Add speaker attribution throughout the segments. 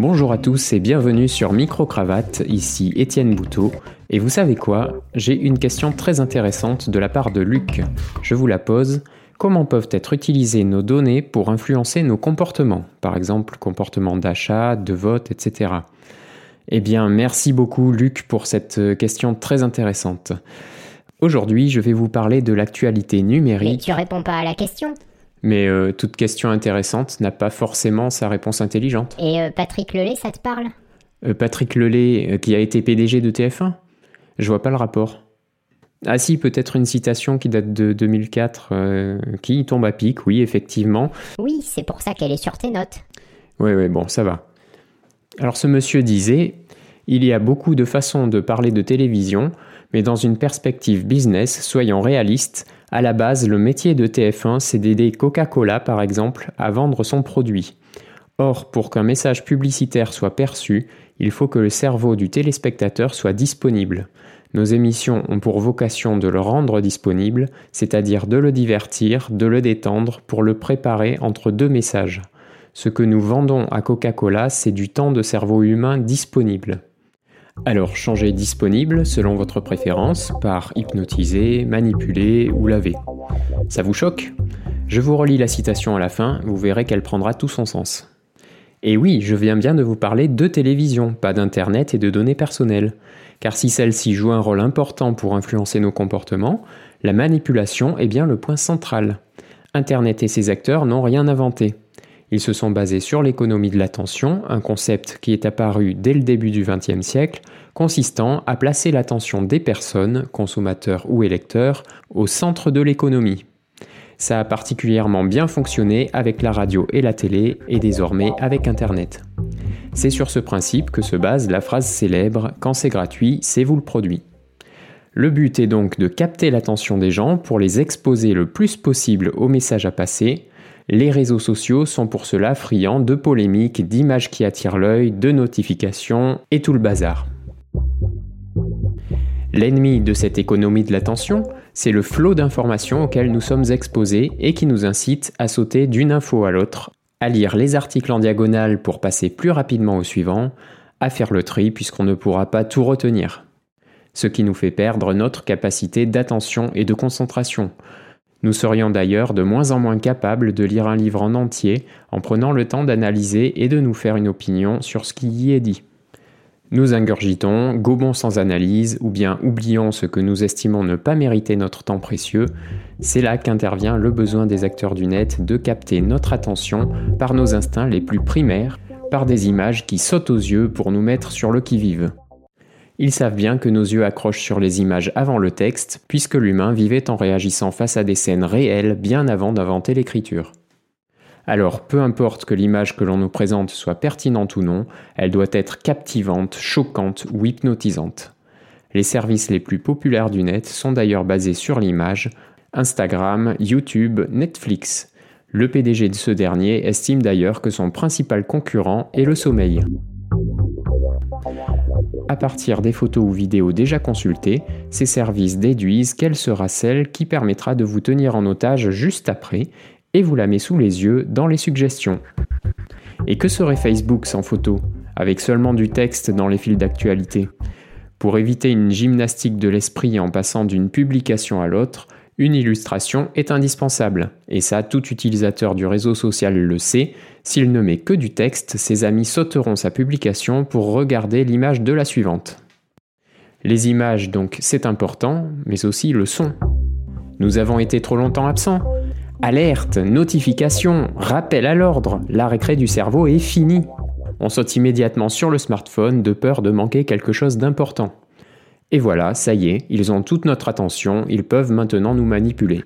Speaker 1: Bonjour à tous et bienvenue sur Micro Cravate, ici Étienne Bouteau. Et vous savez quoi? J'ai une question très intéressante de la part de Luc. Je vous la pose. Comment peuvent être utilisées nos données pour influencer nos comportements? Par exemple, comportement d'achat, de vote, etc. Eh bien, merci beaucoup Luc pour cette question très intéressante. Aujourd'hui, je vais vous parler de l'actualité numérique.
Speaker 2: Mais tu réponds pas à la question
Speaker 1: mais euh, toute question intéressante n'a pas forcément sa réponse intelligente.
Speaker 2: Et euh, Patrick Lelay, ça te parle?
Speaker 1: Euh, Patrick Lelay, qui a été PDG de TF1 Je vois pas le rapport. Ah si, peut-être une citation qui date de 2004, qui tombe à pic, oui, effectivement.
Speaker 2: Oui, c'est pour ça qu'elle est sur tes notes.
Speaker 1: Oui, oui, bon, ça va. Alors ce monsieur disait, il y a beaucoup de façons de parler de télévision, mais dans une perspective business, soyons réalistes, à la base, le métier de TF1, c'est d'aider Coca-Cola, par exemple, à vendre son produit. Or, pour qu'un message publicitaire soit perçu, il faut que le cerveau du téléspectateur soit disponible. Nos émissions ont pour vocation de le rendre disponible, c'est-à-dire de le divertir, de le détendre, pour le préparer entre deux messages. Ce que nous vendons à Coca-Cola, c'est du temps de cerveau humain disponible. Alors changez disponible selon votre préférence par hypnotiser, manipuler ou laver. Ça vous choque? Je vous relis la citation à la fin, vous verrez qu'elle prendra tout son sens. Et oui, je viens bien de vous parler de télévision, pas d'Internet et de données personnelles. Car si celle-ci joue un rôle important pour influencer nos comportements, la manipulation est bien le point central. Internet et ses acteurs n'ont rien inventé. Ils se sont basés sur l'économie de l'attention, un concept qui est apparu dès le début du XXe siècle, consistant à placer l'attention des personnes, consommateurs ou électeurs, au centre de l'économie. Ça a particulièrement bien fonctionné avec la radio et la télé et désormais avec Internet. C'est sur ce principe que se base la phrase célèbre Quand c'est gratuit, c'est vous le produit. Le but est donc de capter l'attention des gens pour les exposer le plus possible aux messages à passer, les réseaux sociaux sont pour cela friands de polémiques, d'images qui attirent l'œil, de notifications et tout le bazar. L'ennemi de cette économie de l'attention, c'est le flot d'informations auquel nous sommes exposés et qui nous incite à sauter d'une info à l'autre, à lire les articles en diagonale pour passer plus rapidement au suivant, à faire le tri puisqu'on ne pourra pas tout retenir. Ce qui nous fait perdre notre capacité d'attention et de concentration, nous serions d'ailleurs de moins en moins capables de lire un livre en entier en prenant le temps d'analyser et de nous faire une opinion sur ce qui y est dit. Nous ingurgitons, gobons sans analyse, ou bien oublions ce que nous estimons ne pas mériter notre temps précieux, c'est là qu'intervient le besoin des acteurs du net de capter notre attention par nos instincts les plus primaires, par des images qui sautent aux yeux pour nous mettre sur le qui-vive. Ils savent bien que nos yeux accrochent sur les images avant le texte, puisque l'humain vivait en réagissant face à des scènes réelles bien avant d'inventer l'écriture. Alors, peu importe que l'image que l'on nous présente soit pertinente ou non, elle doit être captivante, choquante ou hypnotisante. Les services les plus populaires du net sont d'ailleurs basés sur l'image, Instagram, YouTube, Netflix. Le PDG de ce dernier estime d'ailleurs que son principal concurrent est le sommeil. À partir des photos ou vidéos déjà consultées, ces services déduisent quelle sera celle qui permettra de vous tenir en otage juste après et vous la met sous les yeux dans les suggestions. Et que serait Facebook sans photos, avec seulement du texte dans les fils d'actualité? Pour éviter une gymnastique de l'esprit en passant d'une publication à l'autre, une illustration est indispensable, et ça tout utilisateur du réseau social le sait, s'il ne met que du texte, ses amis sauteront sa publication pour regarder l'image de la suivante. Les images donc c'est important, mais aussi le son. Nous avons été trop longtemps absents. Alerte, notification, rappel à l'ordre, la récré du cerveau est fini. On saute immédiatement sur le smartphone de peur de manquer quelque chose d'important. Et voilà, ça y est, ils ont toute notre attention, ils peuvent maintenant nous manipuler.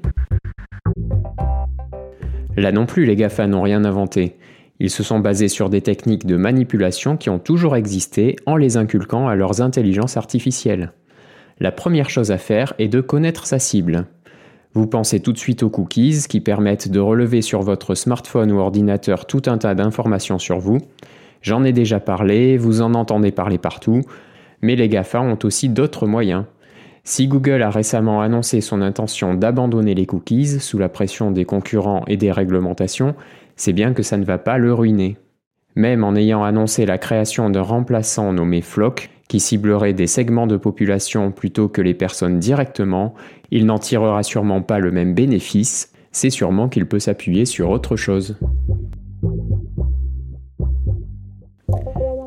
Speaker 1: Là non plus, les GAFA n'ont rien inventé. Ils se sont basés sur des techniques de manipulation qui ont toujours existé en les inculquant à leurs intelligences artificielles. La première chose à faire est de connaître sa cible. Vous pensez tout de suite aux cookies qui permettent de relever sur votre smartphone ou ordinateur tout un tas d'informations sur vous. J'en ai déjà parlé, vous en entendez parler partout, mais les GAFA ont aussi d'autres moyens. Si Google a récemment annoncé son intention d'abandonner les cookies sous la pression des concurrents et des réglementations, c'est bien que ça ne va pas le ruiner. Même en ayant annoncé la création d'un remplaçant nommé Flock, qui ciblerait des segments de population plutôt que les personnes directement, il n'en tirera sûrement pas le même bénéfice, c'est sûrement qu'il peut s'appuyer sur autre chose.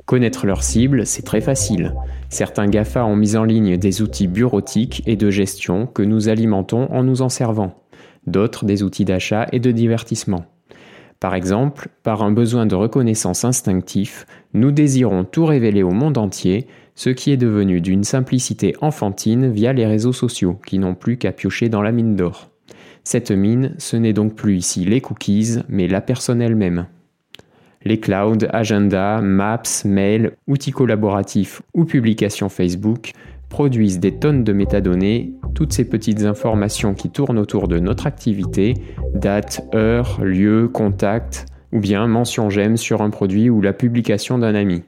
Speaker 1: Connaître leur cible, c'est très facile. Certains GAFA ont mis en ligne des outils bureautiques et de gestion que nous alimentons en nous en servant. D'autres des outils d'achat et de divertissement. Par exemple, par un besoin de reconnaissance instinctif, nous désirons tout révéler au monde entier, ce qui est devenu d'une simplicité enfantine via les réseaux sociaux, qui n'ont plus qu'à piocher dans la mine d'or. Cette mine, ce n'est donc plus ici les cookies, mais la personne elle-même. Les clouds, agenda, maps, mails, outils collaboratifs ou publications Facebook produisent des tonnes de métadonnées, toutes ces petites informations qui tournent autour de notre activité, date, heure, lieu, contact, ou bien mention j'aime sur un produit ou la publication d'un ami,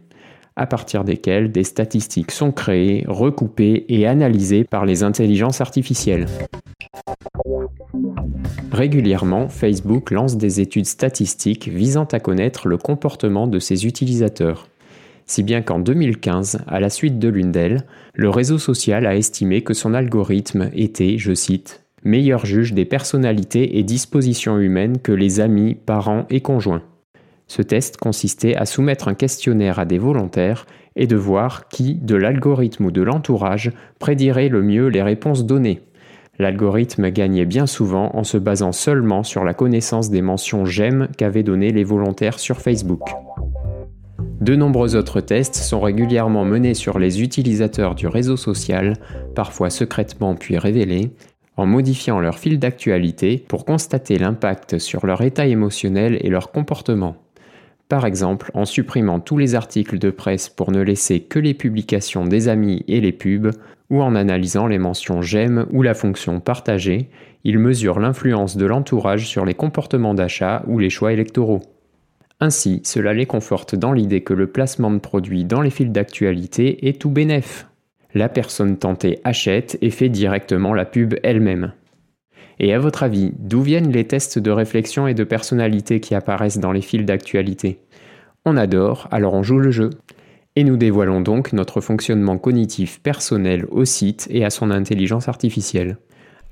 Speaker 1: à partir desquelles des statistiques sont créées, recoupées et analysées par les intelligences artificielles. Régulièrement, Facebook lance des études statistiques visant à connaître le comportement de ses utilisateurs. Si bien qu'en 2015, à la suite de l'une d'elles, le réseau social a estimé que son algorithme était, je cite, meilleur juge des personnalités et dispositions humaines que les amis, parents et conjoints. Ce test consistait à soumettre un questionnaire à des volontaires et de voir qui, de l'algorithme ou de l'entourage, prédirait le mieux les réponses données. L'algorithme gagnait bien souvent en se basant seulement sur la connaissance des mentions j'aime qu'avaient données les volontaires sur Facebook. De nombreux autres tests sont régulièrement menés sur les utilisateurs du réseau social, parfois secrètement puis révélés, en modifiant leur fil d'actualité pour constater l'impact sur leur état émotionnel et leur comportement. Par exemple, en supprimant tous les articles de presse pour ne laisser que les publications des amis et les pubs, ou en analysant les mentions j'aime ou la fonction partagée, il mesure l'influence de l'entourage sur les comportements d'achat ou les choix électoraux. Ainsi, cela les conforte dans l'idée que le placement de produits dans les fils d'actualité est tout bénef. La personne tentée achète et fait directement la pub elle-même. Et à votre avis, d'où viennent les tests de réflexion et de personnalité qui apparaissent dans les fils d'actualité? On adore, alors on joue le jeu. Et nous dévoilons donc notre fonctionnement cognitif personnel au site et à son intelligence artificielle.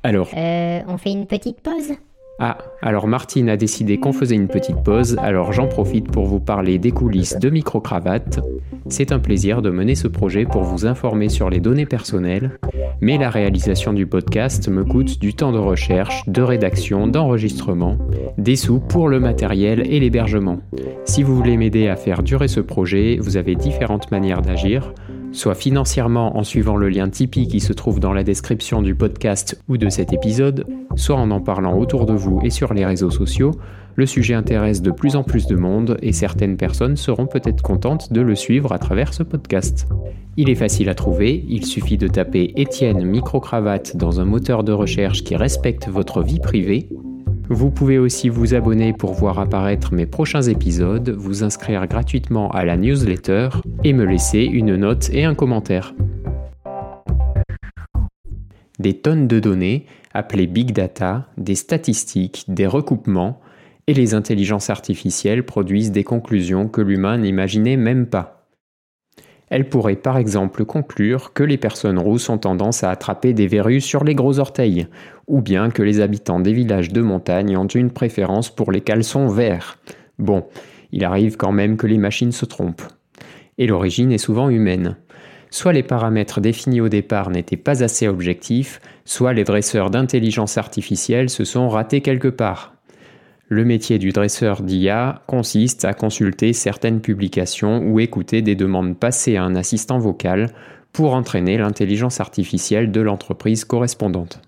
Speaker 1: Alors
Speaker 2: Euh, on fait une petite pause
Speaker 1: Ah, alors Martine a décidé qu'on faisait une petite pause, alors j'en profite pour vous parler des coulisses de Microcravate. C'est un plaisir de mener ce projet pour vous informer sur les données personnelles, mais la réalisation du podcast me coûte du temps de recherche, de rédaction, d'enregistrement, des sous pour le matériel et l'hébergement. Si vous voulez m'aider à faire durer ce projet, vous avez différentes manières d'agir, soit financièrement en suivant le lien Tipeee qui se trouve dans la description du podcast ou de cet épisode, soit en en parlant autour de vous et sur les réseaux sociaux. Le sujet intéresse de plus en plus de monde et certaines personnes seront peut-être contentes de le suivre à travers ce podcast. Il est facile à trouver, il suffit de taper Étienne Microcravate dans un moteur de recherche qui respecte votre vie privée. Vous pouvez aussi vous abonner pour voir apparaître mes prochains épisodes, vous inscrire gratuitement à la newsletter et me laisser une note et un commentaire. Des tonnes de données, appelées big data, des statistiques, des recoupements, et les intelligences artificielles produisent des conclusions que l'humain n'imaginait même pas. Elles pourraient par exemple conclure que les personnes rousses ont tendance à attraper des verrues sur les gros orteils, ou bien que les habitants des villages de montagne ont une préférence pour les caleçons verts. Bon, il arrive quand même que les machines se trompent. Et l'origine est souvent humaine. Soit les paramètres définis au départ n'étaient pas assez objectifs, soit les dresseurs d'intelligence artificielle se sont ratés quelque part. Le métier du dresseur d'IA consiste à consulter certaines publications ou écouter des demandes passées à un assistant vocal pour entraîner l'intelligence artificielle de l'entreprise correspondante.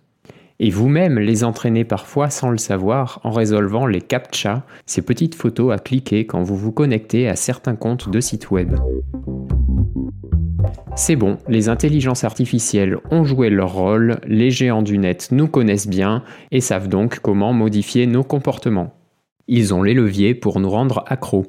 Speaker 1: Et vous-même les entraînez parfois sans le savoir en résolvant les CAPTCHA, ces petites photos à cliquer quand vous vous connectez à certains comptes de sites web. C'est bon, les intelligences artificielles ont joué leur rôle, les géants du net nous connaissent bien et savent donc comment modifier nos comportements. Ils ont les leviers pour nous rendre accros.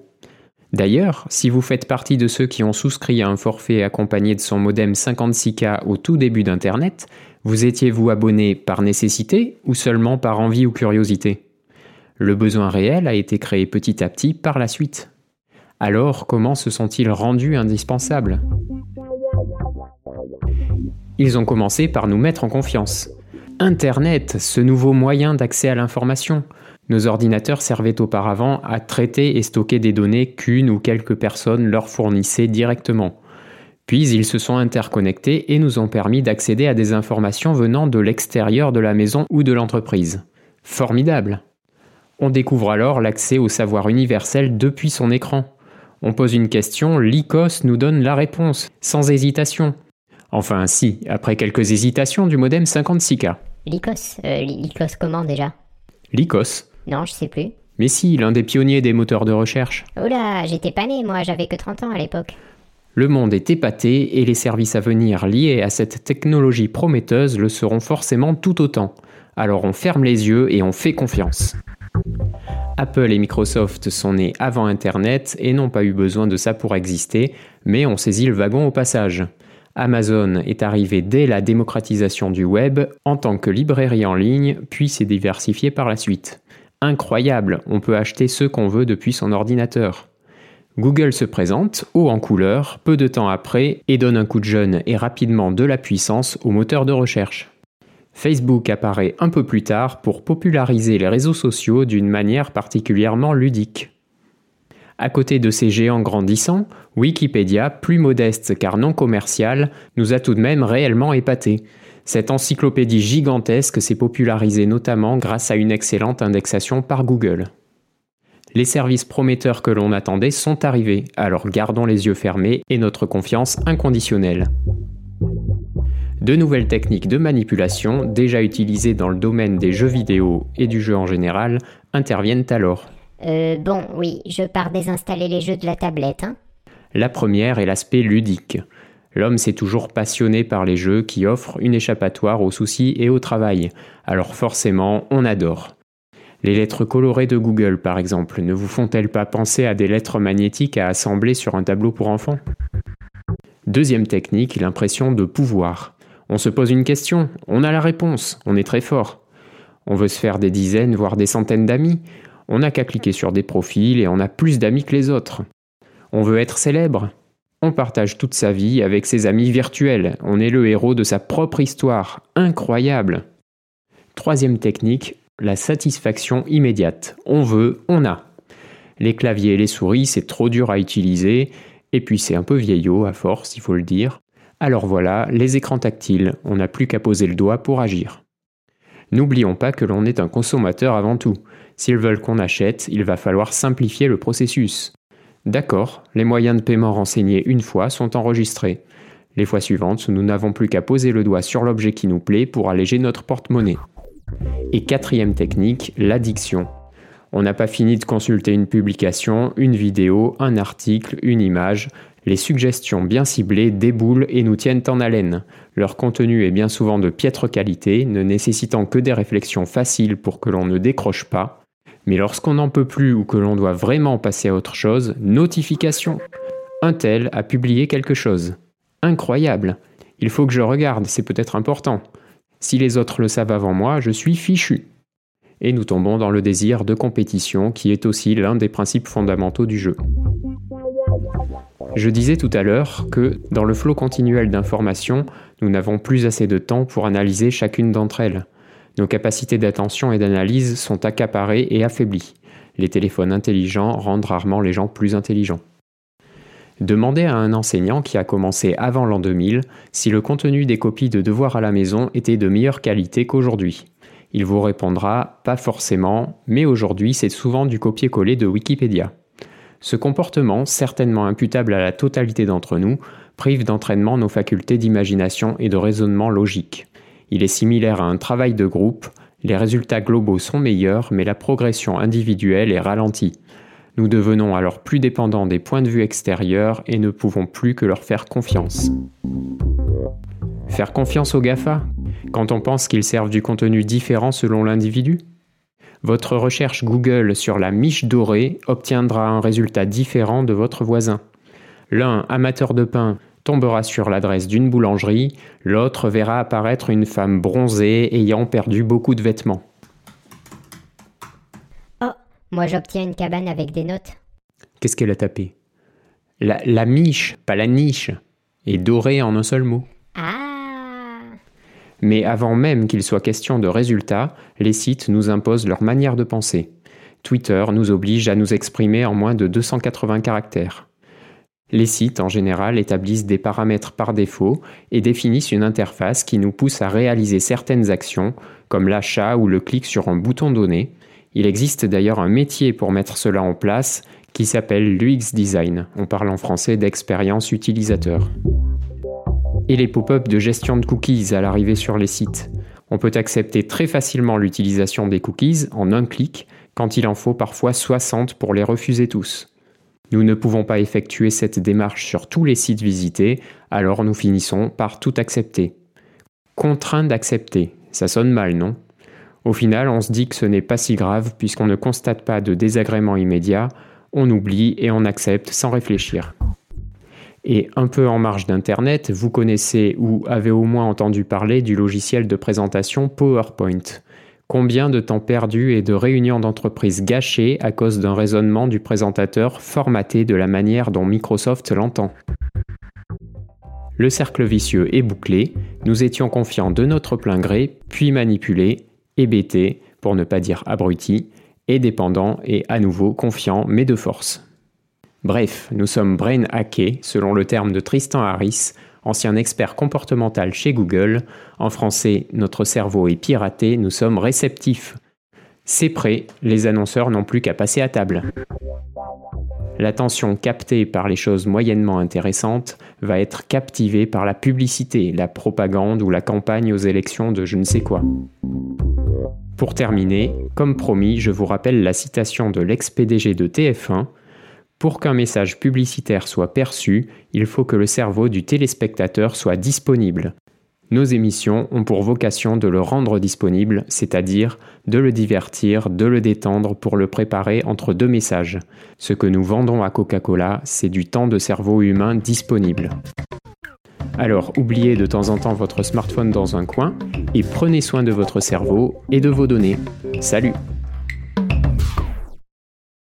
Speaker 1: D'ailleurs, si vous faites partie de ceux qui ont souscrit à un forfait accompagné de son modem 56K au tout début d'Internet, vous étiez-vous abonné par nécessité ou seulement par envie ou curiosité? Le besoin réel a été créé petit à petit par la suite. Alors, comment se sont-ils rendus indispensables? Ils ont commencé par nous mettre en confiance. Internet, ce nouveau moyen d'accès à l'information. Nos ordinateurs servaient auparavant à traiter et stocker des données qu'une ou quelques personnes leur fournissaient directement. Puis ils se sont interconnectés et nous ont permis d'accéder à des informations venant de l'extérieur de la maison ou de l'entreprise. Formidable. On découvre alors l'accès au savoir universel depuis son écran. On pose une question, l'ICOS nous donne la réponse, sans hésitation. Enfin si, après quelques hésitations du modem 56K.
Speaker 2: Lycos euh, Lycos comment déjà?
Speaker 1: L'ICOS
Speaker 2: Non, je sais plus.
Speaker 1: Mais si, l'un des pionniers des moteurs de recherche.
Speaker 2: Oula, j'étais pas né, moi, j'avais que 30 ans à l'époque.
Speaker 1: Le monde est épaté et les services à venir liés à cette technologie prometteuse le seront forcément tout autant. Alors on ferme les yeux et on fait confiance. Apple et Microsoft sont nés avant Internet et n'ont pas eu besoin de ça pour exister, mais ont saisi le wagon au passage. Amazon est arrivé dès la démocratisation du web en tant que librairie en ligne, puis s'est diversifié par la suite. Incroyable, on peut acheter ce qu'on veut depuis son ordinateur. Google se présente, haut en couleur, peu de temps après, et donne un coup de jeune et rapidement de la puissance au moteur de recherche. Facebook apparaît un peu plus tard pour populariser les réseaux sociaux d'une manière particulièrement ludique. À côté de ces géants grandissants, Wikipédia, plus modeste car non commercial, nous a tout de même réellement épatés. Cette encyclopédie gigantesque s'est popularisée notamment grâce à une excellente indexation par Google. Les services prometteurs que l'on attendait sont arrivés, alors gardons les yeux fermés et notre confiance inconditionnelle. De nouvelles techniques de manipulation, déjà utilisées dans le domaine des jeux vidéo et du jeu en général, interviennent alors.
Speaker 2: Euh, bon, oui, je pars désinstaller les jeux de la tablette, hein.
Speaker 1: La première est l'aspect ludique. L'homme s'est toujours passionné par les jeux qui offrent une échappatoire aux soucis et au travail, alors forcément on adore. Les lettres colorées de Google, par exemple, ne vous font-elles pas penser à des lettres magnétiques à assembler sur un tableau pour enfants? Deuxième technique, l'impression de pouvoir. On se pose une question, on a la réponse, on est très fort. On veut se faire des dizaines, voire des centaines d'amis. On n'a qu'à cliquer sur des profils et on a plus d'amis que les autres. On veut être célèbre. On partage toute sa vie avec ses amis virtuels. On est le héros de sa propre histoire. Incroyable. Troisième technique, la satisfaction immédiate. On veut, on a. Les claviers et les souris, c'est trop dur à utiliser, et puis c'est un peu vieillot à force, il faut le dire. Alors voilà, les écrans tactiles, on n'a plus qu'à poser le doigt pour agir. N'oublions pas que l'on est un consommateur avant tout. S'ils veulent qu'on achète, il va falloir simplifier le processus. D'accord, les moyens de paiement renseignés une fois sont enregistrés. Les fois suivantes, nous n'avons plus qu'à poser le doigt sur l'objet qui nous plaît pour alléger notre porte-monnaie. Et quatrième technique, l'addiction. On n'a pas fini de consulter une publication, une vidéo, un article, une image, les suggestions bien ciblées déboulent et nous tiennent en haleine. Leur contenu est bien souvent de piètre qualité, ne nécessitant que des réflexions faciles pour que l'on ne décroche pas. Mais lorsqu'on n'en peut plus ou que l'on doit vraiment passer à autre chose, notification. Un tel a publié quelque chose. Incroyable. Il faut que je regarde, c'est peut-être important. Si les autres le savent avant moi, je suis fichu. Et nous tombons dans le désir de compétition qui est aussi l'un des principes fondamentaux du jeu. Je disais tout à l'heure que dans le flot continuel d'informations, nous n'avons plus assez de temps pour analyser chacune d'entre elles. Nos capacités d'attention et d'analyse sont accaparées et affaiblies. Les téléphones intelligents rendent rarement les gens plus intelligents. Demandez à un enseignant qui a commencé avant l'an 2000 si le contenu des copies de devoirs à la maison était de meilleure qualité qu'aujourd'hui. Il vous répondra pas forcément, mais aujourd'hui c'est souvent du copier-coller de Wikipédia. Ce comportement, certainement imputable à la totalité d'entre nous, prive d'entraînement nos facultés d'imagination et de raisonnement logique. Il est similaire à un travail de groupe, les résultats globaux sont meilleurs, mais la progression individuelle est ralentie. Nous devenons alors plus dépendants des points de vue extérieurs et ne pouvons plus que leur faire confiance. Faire confiance aux GAFA quand on pense qu'ils servent du contenu différent selon l'individu? Votre recherche Google sur la miche dorée obtiendra un résultat différent de votre voisin. L'un, amateur de pain, tombera sur l'adresse d'une boulangerie, l'autre verra apparaître une femme bronzée ayant perdu beaucoup de vêtements.
Speaker 2: Oh, moi j'obtiens une cabane avec des notes.
Speaker 1: Qu'est-ce qu'elle a tapé? La, la miche, pas la niche, est dorée en un seul mot.
Speaker 2: Ah
Speaker 1: Mais avant même qu'il soit question de résultats, les sites nous imposent leur manière de penser. Twitter nous oblige à nous exprimer en moins de 280 caractères. Les sites, en général, établissent des paramètres par défaut et définissent une interface qui nous pousse à réaliser certaines actions, comme l'achat ou le clic sur un bouton donné. Il existe d'ailleurs un métier pour mettre cela en place qui s'appelle l'UX Design. On parle en français d'expérience utilisateur. Et les pop-up de gestion de cookies à l'arrivée sur les sites. On peut accepter très facilement l'utilisation des cookies en un clic, quand il en faut parfois 60 pour les refuser tous. Nous ne pouvons pas effectuer cette démarche sur tous les sites visités, alors nous finissons par tout accepter. Contraint d'accepter, ça sonne mal, non? Au final, on se dit que ce n'est pas si grave puisqu'on ne constate pas de désagrément immédiat, on oublie et on accepte sans réfléchir. Et un peu en marge d'Internet, vous connaissez ou avez au moins entendu parler du logiciel de présentation PowerPoint. Combien de temps perdu et de réunions d'entreprise gâchées à cause d'un raisonnement du présentateur formaté de la manière dont Microsoft l'entend? Le cercle vicieux est bouclé, nous étions confiants de notre plein gré, puis manipulés, hébétés, pour ne pas dire abrutis, et dépendants et à nouveau confiants mais de force. Bref, nous sommes brain hackés, selon le terme de Tristan Harris, ancien expert comportemental chez Google. En français, notre cerveau est piraté, nous sommes réceptifs. C'est prêt, les annonceurs n'ont plus qu'à passer à table. L'attention captée par les choses moyennement intéressantes va être captivée par la publicité, la propagande ou la campagne aux élections de je ne sais quoi. Pour terminer, comme promis, je vous rappelle la citation de l'ex-PDG de TF1 pour qu'un message publicitaire soit perçu, il faut que le cerveau du téléspectateur soit disponible. Nos émissions ont pour vocation de le rendre disponible, c'est-à-dire de le divertir, de le détendre pour le préparer entre deux messages. Ce que nous vendons à Coca-Cola, c'est du temps de cerveau humain disponible. Alors oubliez de temps en temps votre smartphone dans un coin et prenez soin de votre cerveau et de vos données. Salut